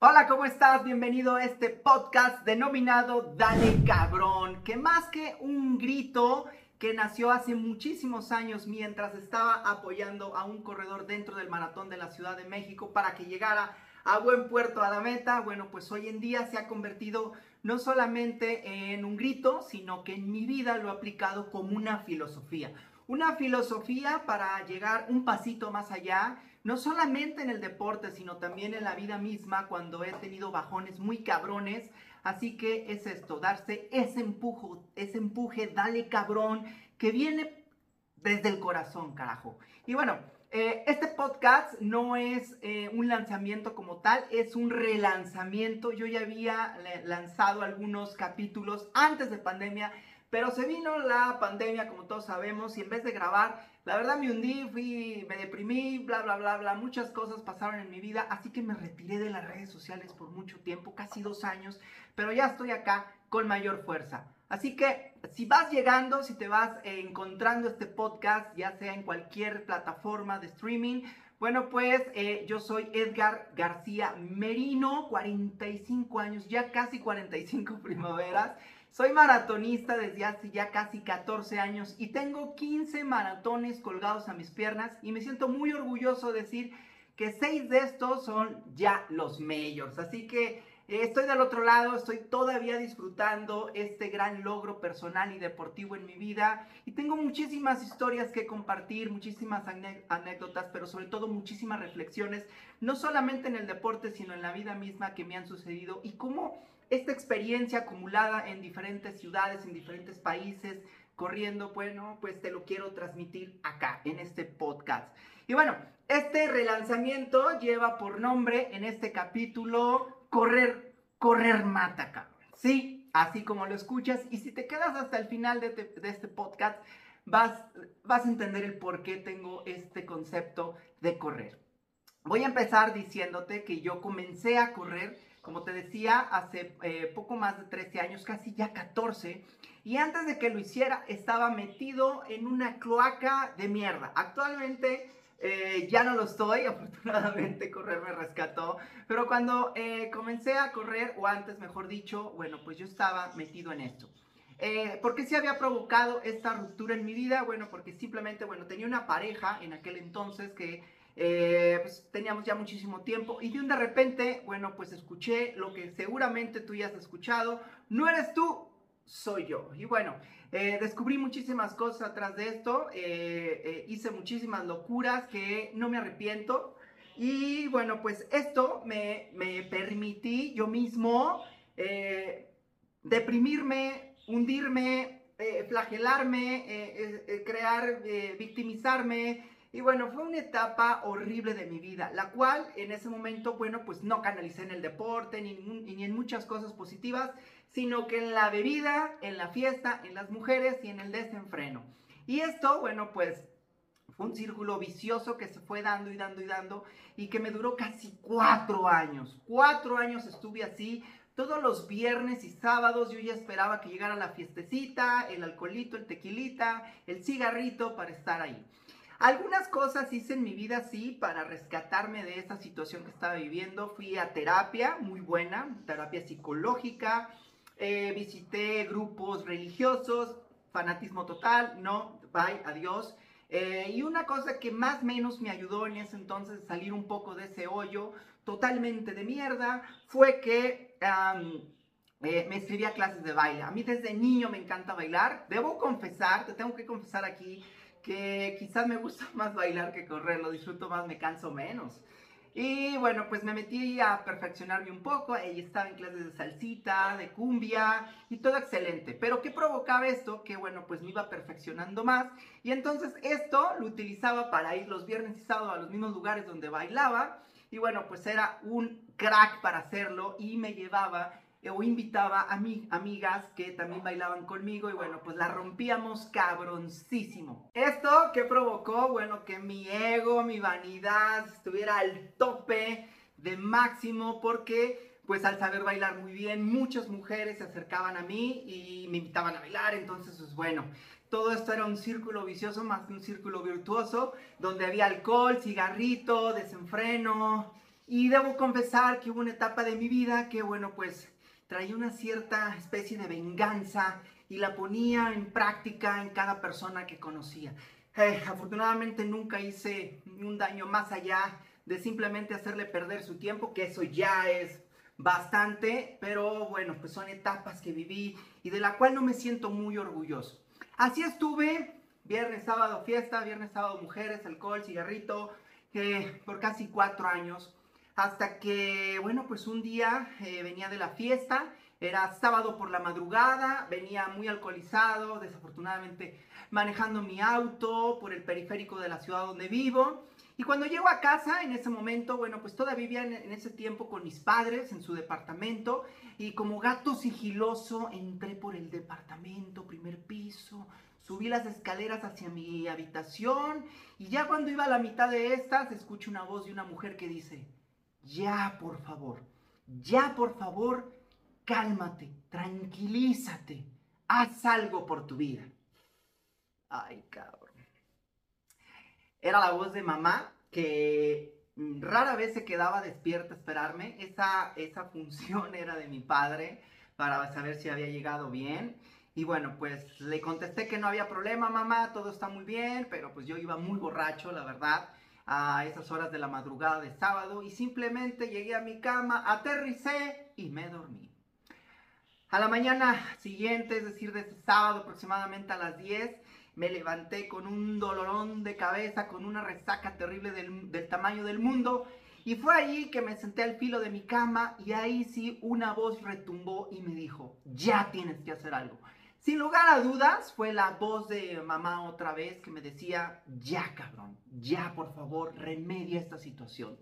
Hola, ¿cómo estás? Bienvenido a este podcast denominado Dale Cabrón, que más que un grito que nació hace muchísimos años mientras estaba apoyando a un corredor dentro del maratón de la Ciudad de México para que llegara a buen puerto a la meta, bueno, pues hoy en día se ha convertido no solamente en un grito, sino que en mi vida lo he aplicado como una filosofía. Una filosofía para llegar un pasito más allá no solamente en el deporte, sino también en la vida misma cuando he tenido bajones muy cabrones. Así que es esto, darse ese empuje, ese empuje, dale cabrón, que viene desde el corazón, carajo. Y bueno, eh, este podcast no es eh, un lanzamiento como tal, es un relanzamiento. Yo ya había lanzado algunos capítulos antes de pandemia, pero se vino la pandemia, como todos sabemos, y en vez de grabar, la verdad me hundí, fui, me deprimí, bla, bla, bla, bla. Muchas cosas pasaron en mi vida, así que me retiré de las redes sociales por mucho tiempo, casi dos años, pero ya estoy acá con mayor fuerza. Así que si vas llegando, si te vas encontrando este podcast, ya sea en cualquier plataforma de streaming, bueno, pues eh, yo soy Edgar García Merino, 45 años, ya casi 45 primaveras. Soy maratonista desde hace ya casi 14 años y tengo 15 maratones colgados a mis piernas y me siento muy orgulloso de decir que 6 de estos son ya los majors. Así que eh, estoy del otro lado, estoy todavía disfrutando este gran logro personal y deportivo en mi vida y tengo muchísimas historias que compartir, muchísimas anécdotas, pero sobre todo muchísimas reflexiones, no solamente en el deporte, sino en la vida misma que me han sucedido y cómo esta experiencia acumulada en diferentes ciudades, en diferentes países, corriendo, bueno, pues te lo quiero transmitir acá, en este podcast. Y bueno, este relanzamiento lleva por nombre en este capítulo Correr, correr mata, cabrón. Sí, así como lo escuchas. Y si te quedas hasta el final de, este podcast, vas, vas a entender el por qué tengo este concepto de correr. Voy a empezar diciéndote que yo comencé a correr como te decía, hace eh, poco más de 13 años, casi ya 14, y antes de que lo hiciera estaba metido en una cloaca de mierda. Actualmente eh, ya no lo estoy, afortunadamente correr me rescató, pero cuando eh, comencé a correr, o antes mejor dicho, bueno, pues yo estaba metido en esto. ¿Por qué se había provocado esta ruptura en mi vida? Bueno, porque simplemente, bueno, tenía una pareja en aquel entonces que eh, pues teníamos ya muchísimo tiempo y de un de repente, bueno, pues escuché lo que seguramente tú ya has escuchado, no eres tú, soy yo. Y bueno, eh, descubrí muchísimas cosas atrás de esto, eh, hice muchísimas locuras que no me arrepiento. Y bueno, pues esto me, me permití yo mismo deprimirme, hundirme, flagelarme, crear, victimizarme, y bueno, fue una etapa horrible de mi vida, la cual en ese momento, bueno, pues no canalicé en el deporte ni, ni en muchas cosas positivas, sino que en la bebida, en la fiesta, en las mujeres y en el desenfreno. Y esto, bueno, pues fue un círculo vicioso que se fue dando y dando y dando y que me duró casi cuatro años. Cuatro años estuve así. Todos los viernes y sábados yo ya esperaba que llegara la fiestecita, el alcoholito, el tequilita, el cigarrito para estar ahí. Algunas cosas hice en mi vida, sí, para rescatarme de esa situación que estaba viviendo. Fui a terapia, muy buena, terapia psicológica. Eh, visité grupos religiosos, fanatismo total, no, bye, adiós. Eh, y una cosa que más o menos me ayudó en ese entonces salir un poco de ese hoyo totalmente de mierda fue que eh, me escribí a clases de baile. A mí desde niño me encanta bailar. Debo confesar, te tengo que confesar aquí, que quizás me gusta más bailar que correr, lo disfruto más, me canso menos. Y bueno, pues me metí a perfeccionarme un poco, ella estaba en clases de salsita, de cumbia y todo excelente. Pero ¿qué provocaba esto? Que bueno, pues me iba perfeccionando más y entonces esto lo utilizaba para ir los viernes y a los mismos lugares donde bailaba y bueno, pues era un crack para hacerlo y me llevaba o invitaba a mi, amigas que también bailaban conmigo y bueno, pues la rompíamos cabroncísimo. ¿Esto qué provocó? Bueno, que mi ego, mi vanidad estuviera al tope de máximo porque pues al saber bailar muy bien, muchas mujeres se acercaban a mí y me invitaban a bailar, entonces pues bueno, todo esto era un círculo vicioso más que un círculo virtuoso, donde había alcohol, cigarrito, desenfreno, Y debo confesar que hubo una etapa de mi vida que, bueno, pues traía una cierta especie de venganza y la ponía en práctica en cada persona que conocía. Eh, afortunadamente nunca hice un daño más allá de simplemente hacerle perder su tiempo, que eso ya es bastante, pero bueno, pues son etapas que viví y de la cual no me siento muy orgulloso. Así estuve, viernes, sábado, fiesta, viernes, sábado, mujeres, alcohol, cigarrito, eh, por casi cuatro años, hasta que, bueno, pues un día eh, venía de la fiesta, era sábado por la madrugada, venía muy alcoholizado, desafortunadamente manejando mi auto por el periférico de la ciudad donde vivo. Y cuando llego a casa, en ese momento, bueno, pues todavía vivía en, ese tiempo con mis padres en su departamento y como gato sigiloso entré por el departamento, primer piso, subí las escaleras hacia mi habitación y ya cuando iba a la mitad de estas, escucho una voz de una mujer que dice, ya por favor, ya por favor, cálmate, tranquilízate, haz algo por tu vida. Ay, cabrón. Era la voz de mamá que rara vez se quedaba despierta a esperarme. Esa, esa función era de mi padre para saber si había llegado bien. Y bueno, pues le contesté que no había problema, mamá, todo está muy bien, pero pues yo iba muy borracho, la verdad, a esas horas de la madrugada de sábado y simplemente llegué a mi cama, aterricé y me dormí. A la mañana siguiente, es decir, de ese sábado aproximadamente a las 10, me levanté con un dolorón de cabeza, con una resaca terrible del, tamaño del mundo. Y fue allí que me senté al filo de mi cama y ahí sí una voz retumbó y me dijo, ya tienes que hacer algo. Sin lugar a dudas, fue la voz de mamá otra vez que me decía, ya cabrón, ya por favor, remedia esta situación.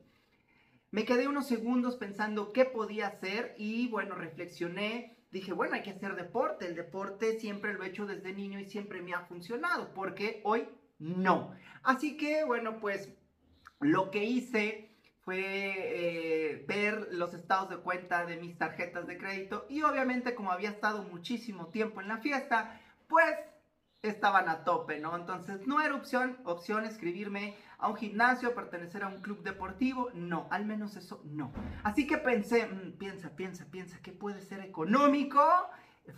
Me quedé unos segundos pensando qué podía hacer y bueno, reflexioné dije, bueno, hay que hacer deporte. El deporte siempre lo he hecho desde niño y siempre me ha funcionado, porque hoy no. Así que, bueno, pues lo que hice fue eh, ver los estados de cuenta de mis tarjetas de crédito y obviamente como había estado muchísimo tiempo en la fiesta, pues estaban a tope, ¿no? Entonces no era opción, escribirme a un gimnasio, pertenecer a un club deportivo, no, al menos eso no. Así que pensé, mm, piensa, piensa, piensa, que puede ser económico,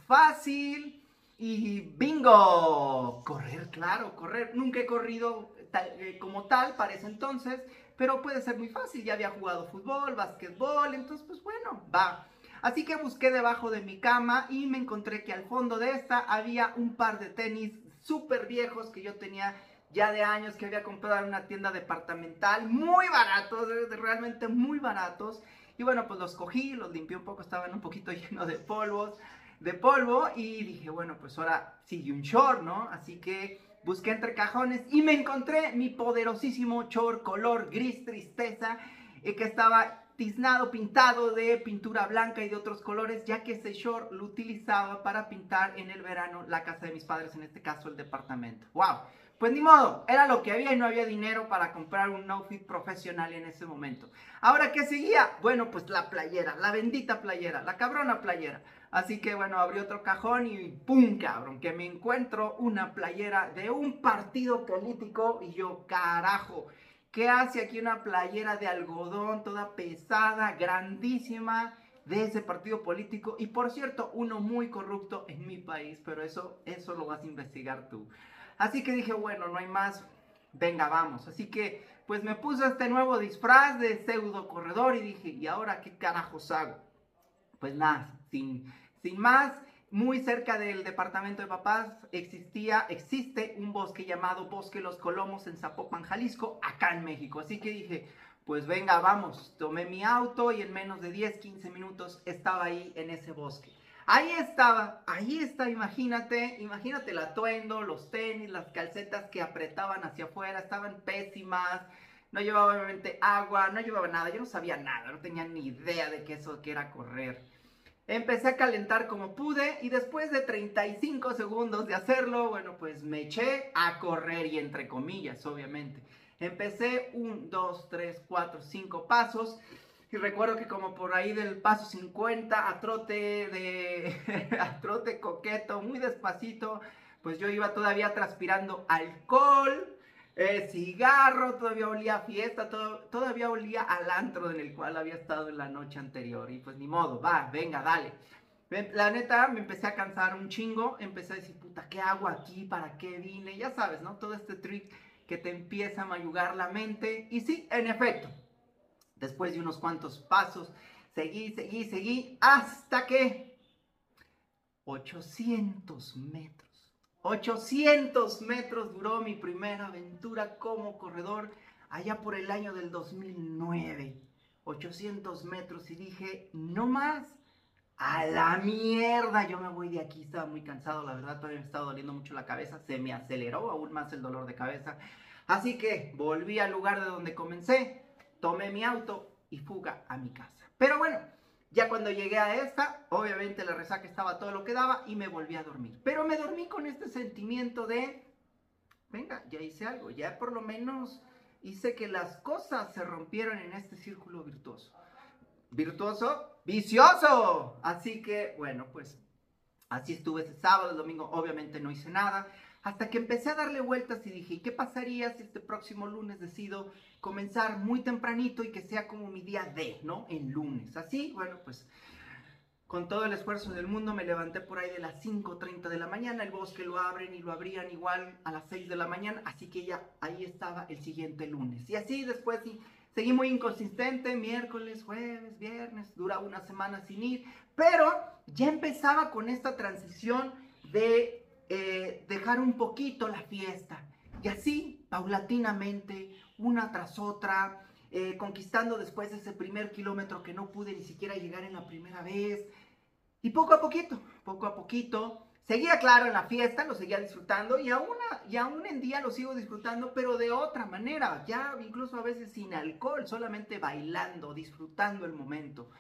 fácil y bingo, correr, claro, correr. Nunca he corrido eh, como tal para ese entonces, pero puede ser muy fácil, ya había jugado fútbol, básquetbol, entonces pues bueno, va. Así que busqué debajo de mi cama y me encontré que al fondo de esta había un par de tenis súper viejos que yo tenía ya de años que había comprado en una tienda departamental, muy baratos, realmente muy baratos. Y bueno, pues los cogí, los limpié un poco, estaban un poquito llenos de polvos, de polvo y dije, bueno, pues ahora sigue un short, ¿no? Así que busqué entre cajones y me encontré mi poderosísimo short color gris tristeza eh, que estaba tiznado, pintado de pintura blanca y de otros colores, ya que ese short lo utilizaba para pintar en el verano la casa de mis padres, en este caso el departamento. ¡Wow! Pues ni modo, era lo que había y no había dinero para comprar un outfit profesional en ese momento. Ahora, ¿qué seguía? Bueno, pues la playera, la bendita playera, la cabrona playera. Así que bueno, abrí otro cajón y ¡pum! cabrón, que me encuentro una playera de un partido político y yo, carajo, ¿Qué hace aquí una playera de algodón toda pesada, grandísima, de ese partido político? Y por cierto, uno muy corrupto en mi país, pero eso, eso lo vas a investigar tú. Así que dije, bueno, no hay más, venga, vamos. Así que, pues me puse este nuevo disfraz de pseudo corredor y dije, ¿y ahora qué carajos hago? Pues nada, sin, sin más, muy cerca del departamento de papás existía, existe un bosque llamado Bosque Los Colomos en Zapopan, Jalisco, acá en México. Así que dije, pues venga, vamos, tomé mi auto y en menos de 10, 15 minutos estaba ahí en ese bosque. Ahí estaba, ahí está, imagínate, imagínate el atuendo, los tenis, las calcetas que apretaban hacia afuera, estaban pésimas, no llevaba obviamente agua, no llevaba nada, yo no sabía nada, no tenía ni idea de que eso que era correr. Empecé a calentar como pude y después de 35 segundos de hacerlo, bueno, pues me eché a correr y entre comillas, obviamente. Empecé un, dos, tres, cuatro, cinco pasos y recuerdo que como por ahí del paso 50 a trote de a trote coqueto, muy despacito, pues yo iba todavía transpirando alcohol, eh, cigarro, todavía olía a fiesta, todavía olía al antro en el cual había estado en la noche anterior. Y pues ni modo, va, venga, dale. La neta, me empecé a cansar un chingo, empecé a decir, puta, ¿qué hago aquí? ¿Para qué vine? Ya sabes, ¿no? Todo este trick que te empieza a mayugar la mente. Y sí, en efecto, después de unos cuantos pasos, seguí, seguí, seguí, hasta que 800 metros 800 metros duró mi primera aventura como corredor allá por el año del 2009. 800 metros y dije, no más, a la mierda, yo me voy de aquí, estaba muy cansado, la verdad todavía me estaba doliendo mucho la cabeza, se me aceleró aún más el dolor de cabeza. Así que volví al lugar de donde comencé, tomé mi auto y fuga a mi casa. Pero bueno, ya cuando llegué a esta, obviamente la resaca estaba todo lo que daba y me volví a dormir. Pero me dormí con este sentimiento de, venga, ya hice algo, ya por lo menos hice que las cosas se rompieron en este círculo virtuoso. Virtuoso, vicioso. Así que, bueno, pues así estuve ese sábado, domingo obviamente no hice nada. Hasta que empecé a darle vueltas y dije, ¿qué pasaría si este próximo lunes decido comenzar muy tempranito y que sea como mi día de, ¿no? En lunes. Así, bueno, pues con todo el esfuerzo del mundo me levanté por ahí de las 5.30 de la mañana, el bosque lo abren y lo abrían igual a las 6 de la mañana, así que ya ahí estaba el siguiente lunes. Y así después sí, seguí muy inconsistente, miércoles, jueves, viernes, dura una semana sin ir, pero ya empezaba con esta transición de eh, dejar un poquito la fiesta. Y así, paulatinamente, una tras otra, eh, conquistando después ese primer kilómetro que no pude ni siquiera llegar en la primera vez. Y poco a poquito, poco a poquito, seguía claro en la fiesta, lo seguía disfrutando y aún, y aún en día lo sigo disfrutando, pero de otra manera, ya incluso a veces sin alcohol, solamente bailando, disfrutando el momento.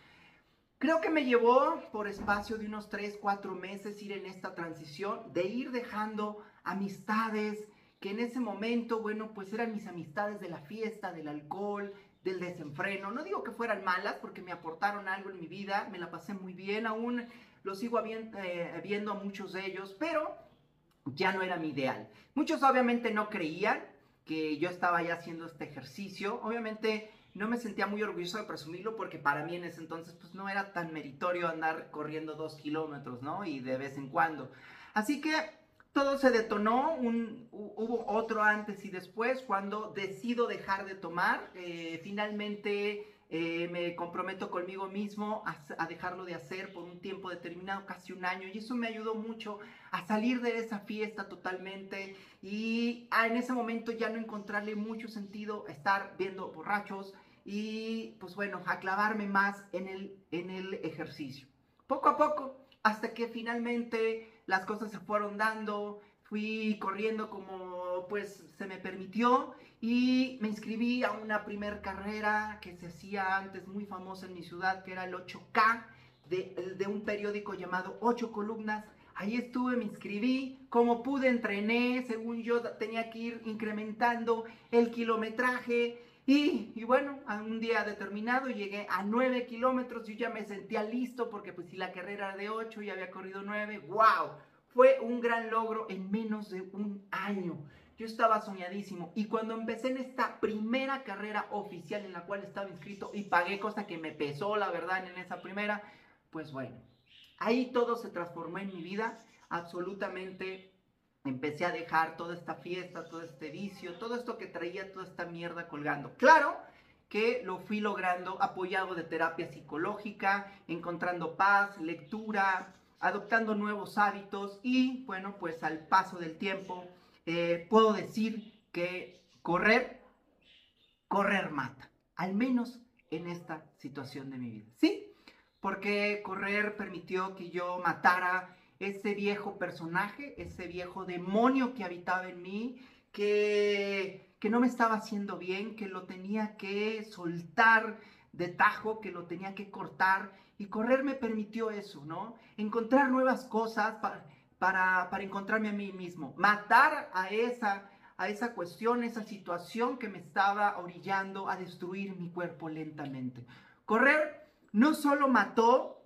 Creo que me llevó por espacio de unos 3, 4 meses ir en esta transición, de ir dejando amistades que en ese momento, bueno, pues eran mis amistades de la fiesta, del alcohol, del desenfreno. No digo que fueran malas porque me aportaron algo en mi vida, me la pasé muy bien, aún lo sigo eh, viendo a muchos de ellos, pero ya no era mi ideal. Muchos obviamente no creían que yo estaba ya haciendo este ejercicio. Obviamente no me sentía muy orgulloso de presumirlo porque para mí en ese entonces pues no era tan meritorio andar corriendo dos kilómetros, ¿no? Y de vez en cuando. Así que todo se detonó, un, hubo otro antes y después cuando decido dejar de tomar, eh, finalmente eh, me comprometo conmigo mismo a, dejarlo de hacer por un tiempo determinado, casi un año, y eso me ayudó mucho a salir de esa fiesta totalmente y en ese momento ya no encontrarle mucho sentido estar viendo borrachos, y pues bueno, a más en el, en el ejercicio. Poco a poco, hasta que finalmente las cosas se fueron dando, fui corriendo como pues se me permitió y me inscribí a una primer carrera que se hacía antes muy famosa en mi ciudad, que era el 8K de, de un periódico llamado 8 columnas. Ahí estuve, me inscribí, como pude entrené, según yo tenía que ir incrementando el kilometraje y, bueno, a un día determinado llegué a 9 kilómetros, yo ya me sentía listo porque pues si la carrera era de 8 y había corrido 9, wow, fue un gran logro en menos de un año. Yo estaba soñadísimo y cuando empecé en esta primera carrera oficial en la cual estaba inscrito y pagué, cosa que me pesó la verdad en esa primera, pues bueno, ahí todo se transformó en mi vida absolutamente empecé a dejar toda esta fiesta, todo este vicio, todo esto que traía, toda esta mierda colgando. Claro que lo fui logrando apoyado de terapia psicológica, encontrando paz, lectura, adoptando nuevos hábitos y bueno, pues al paso del tiempo eh, puedo decir que correr, correr mata, al menos en esta situación de mi vida. Sí, porque correr permitió que yo matara ese viejo personaje, ese viejo demonio que habitaba en mí, que, que no me estaba haciendo bien, que lo tenía que soltar de tajo, que lo tenía que cortar. Y correr me permitió eso, ¿no? Encontrar nuevas cosas para, para, para encontrarme a mí mismo, matar a esa, a esa cuestión, esa situación que me estaba orillando a destruir mi cuerpo lentamente. Correr no solo mató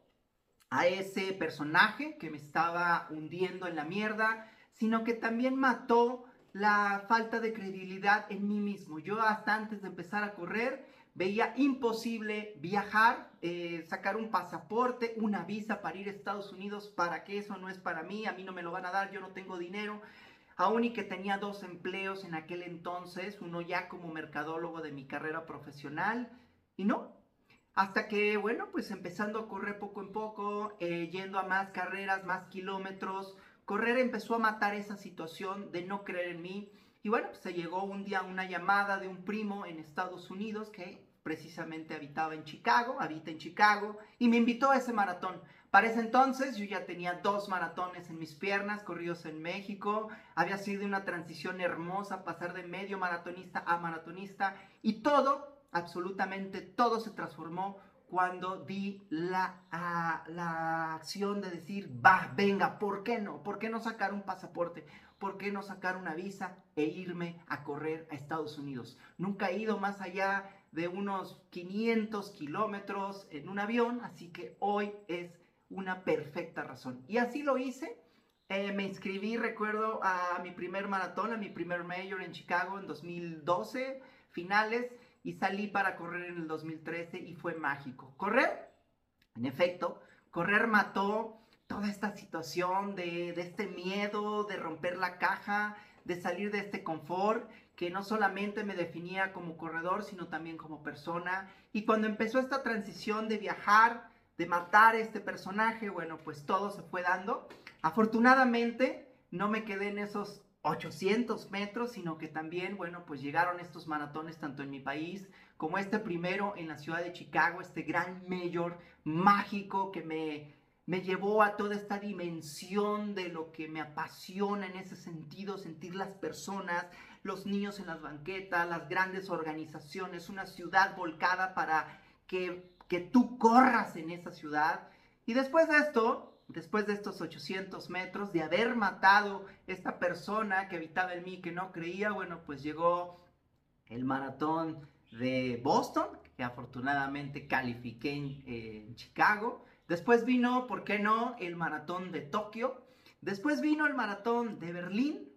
a ese personaje que me estaba hundiendo en la mierda, sino que también mató la falta de credibilidad en mí mismo. Yo hasta antes de empezar a correr veía imposible viajar, eh, sacar un pasaporte, una visa para ir a Estados Unidos, para que eso no es para mí, a mí no me lo van a dar, yo no tengo dinero. Aún y que tenía dos empleos en aquel entonces, uno ya como mercadólogo de mi carrera profesional, y no. Hasta que, bueno, pues empezando a correr poco en poco, eh, yendo a más carreras, más kilómetros, correr empezó a matar esa situación de no creer en mí. Y bueno, pues se llegó un día una llamada de un primo en Estados Unidos que precisamente habitaba en Chicago, habita en Chicago, y me invitó a ese maratón. Para ese entonces yo ya tenía dos maratones en mis piernas, corridos en México, había sido una transición hermosa, pasar de medio maratonista a maratonista, y todo, absolutamente todo se transformó cuando di la, la acción de decir, va, venga, ¿por qué no? ¿Por qué no sacar un pasaporte? ¿Por qué no sacar una visa e irme a correr a Estados Unidos? Nunca he ido más allá de unos 500 kilómetros en un avión, así que hoy es una perfecta razón. Y así lo hice. Eh, me inscribí, recuerdo, a mi primer maratón, a mi primer mayor en Chicago en 2012, finales, y salí para correr en el 2013 y fue mágico. Correr, en efecto, correr mató toda esta situación de, de este miedo, de romper la caja, de salir de este confort que no solamente me definía como corredor, sino también como persona. Y cuando empezó esta transición de viajar, de matar este personaje, bueno, pues todo se fue dando. Afortunadamente, no me quedé en esos 800 metros, sino que también, bueno, pues llegaron estos maratones tanto en mi país como este primero en la ciudad de Chicago, este gran mayor mágico que me, me llevó a toda esta dimensión de lo que me apasiona en ese sentido, sentir las personas, los niños en las banquetas, las grandes organizaciones, una ciudad volcada para que, que tú corras en esa ciudad. Y después de esto, después de estos 800 metros, de haber matado esta persona que habitaba en mí, que no creía, bueno, pues llegó el maratón de Boston, que afortunadamente califiqué en, Chicago. Después vino, ¿por qué no?, el maratón de Tokio. Después vino el maratón de Berlín.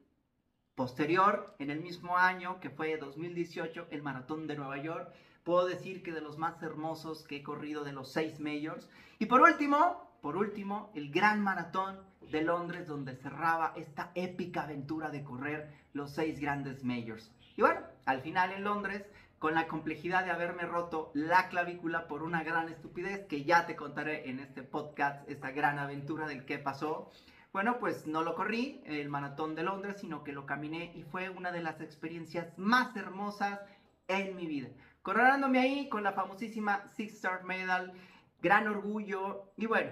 Posterior, en el mismo año, que fue 2018, el Maratón de Nueva York. Puedo decir que de los más hermosos que he corrido de los seis majors. Y por último, por último, el Gran Maratón de Londres, donde cerraba esta épica aventura de correr los seis grandes majors. Y bueno, al final en Londres, con la complejidad de haberme roto la clavícula por una gran estupidez, que ya te contaré en este podcast, esta gran aventura del que pasó. Bueno, pues no lo corrí, el maratón de Londres, sino que lo caminé y fue una de las experiencias más hermosas en mi vida. Coronándome ahí con la famosísima Six Star Medal, gran orgullo. Y bueno,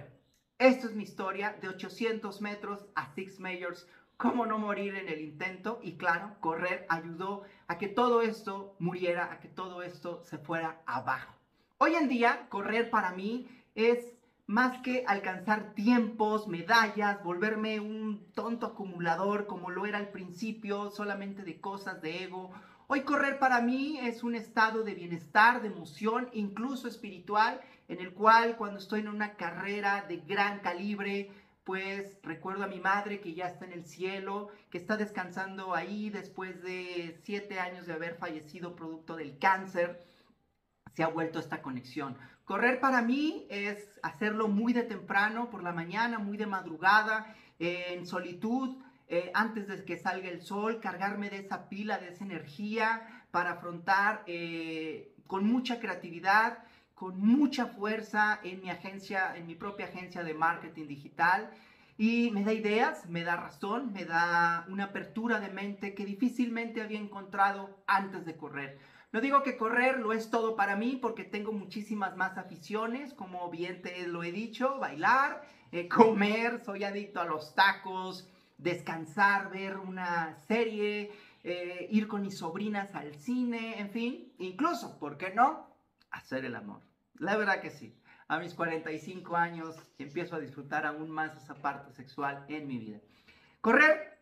esto es mi historia de 800 metros a Six Majors. Cómo no morir en el intento y claro, correr ayudó a que todo esto muriera, a que todo esto se fuera abajo. Hoy en día, correr para mí es más que alcanzar tiempos, medallas, volverme un tonto acumulador como lo era al principio, solamente de cosas de ego. Hoy correr para mí es un estado de bienestar, de emoción, incluso espiritual, en el cual cuando estoy en una carrera de gran calibre, pues recuerdo a mi madre que ya está en el cielo, que está descansando ahí después de siete años de haber fallecido producto del cáncer se ha vuelto esta conexión. Correr para mí es hacerlo muy de temprano, por la mañana, muy de madrugada, en solitud, eh, antes de que salga el sol, cargarme de esa pila, de esa energía para afrontar eh, con mucha creatividad, con mucha fuerza en mi agencia, en mi propia agencia de marketing digital. Y me da ideas, me da razón, me da una apertura de mente que difícilmente había encontrado antes de correr. No digo que correr lo es todo para mí porque tengo muchísimas más aficiones, como bien te lo he dicho, bailar, eh, comer, soy adicto a los tacos, descansar, ver una serie, eh, ir con mis sobrinas al cine, en fin, incluso, ¿por qué no? Hacer el amor. La verdad que sí. A mis 45 años empiezo a disfrutar aún más esa parte sexual en mi vida. Correr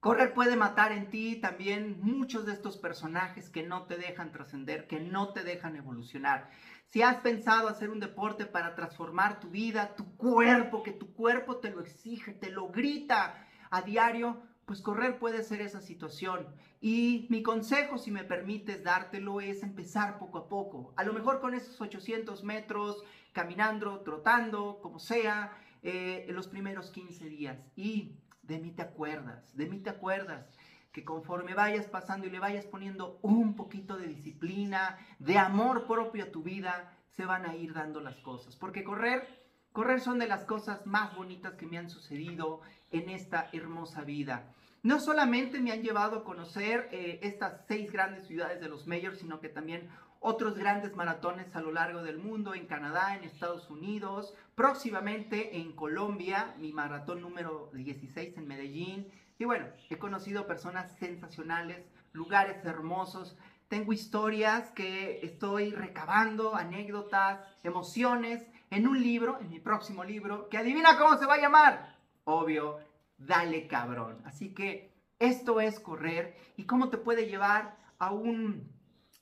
Correr puede matar en ti también muchos de estos personajes que no te dejan trascender, que no te dejan evolucionar. Si has pensado hacer un deporte para transformar tu vida, tu cuerpo, que tu cuerpo te lo exige, te lo grita a diario, pues correr puede ser esa situación. Y mi consejo, si me permites dártelo, es empezar poco a poco. A lo mejor con esos 800 metros, caminando, trotando, como sea, eh, en los primeros 15 días. Y de mí te acuerdas, de mí te acuerdas que conforme vayas pasando y le vayas poniendo un poquito de disciplina, de amor propio a tu vida, se van a ir dando las cosas. Porque correr, correr son de las cosas más bonitas que me han sucedido en esta hermosa vida. No solamente me han llevado a conocer eh, estas seis grandes ciudades de los mayors, sino que también otros grandes maratones a lo largo del mundo, en Canadá, en Estados Unidos, próximamente en Colombia, mi maratón número 16 en Medellín. Y bueno, he conocido personas sensacionales, lugares hermosos, tengo historias que estoy recabando, anécdotas, emociones, en un libro, en mi próximo libro, que adivina cómo se va a llamar. Obvio, dale cabrón. Así que esto es correr y cómo te puede llevar a, un,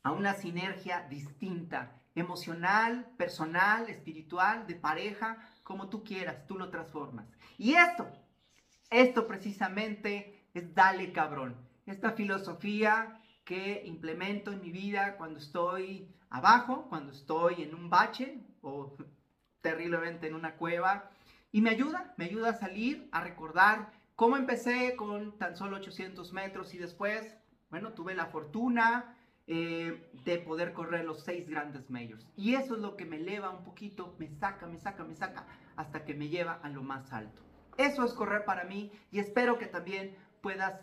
a una sinergia distinta, emocional, personal, espiritual, de pareja, como tú quieras, tú lo transformas. Y esto, esto precisamente es dale cabrón. Esta filosofía que implemento en mi vida cuando estoy abajo, cuando estoy en un bache o terriblemente en una cueva, y me ayuda, me ayuda a salir, a recordar cómo empecé con tan solo 800 metros y después, bueno, tuve la fortuna eh, de poder correr los seis grandes majors. Y eso es lo que me eleva un poquito, me saca, me saca, me saca, hasta que me lleva a lo más alto. Eso es correr para mí y espero que también puedas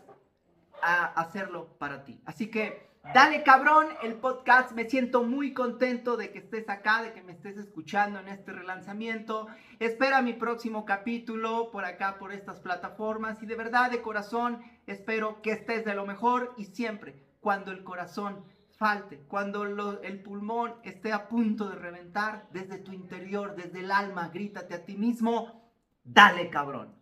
ah, hacerlo para ti. Así que Dale cabrón el podcast, me siento muy contento de que estés acá, de que me estés escuchando en este relanzamiento. Espera mi próximo capítulo por acá, por estas plataformas y de verdad, de corazón, espero que estés de lo mejor y siempre cuando el corazón falte, cuando el pulmón esté a punto de reventar, desde tu interior, desde el alma, grítate a ti mismo, dale cabrón.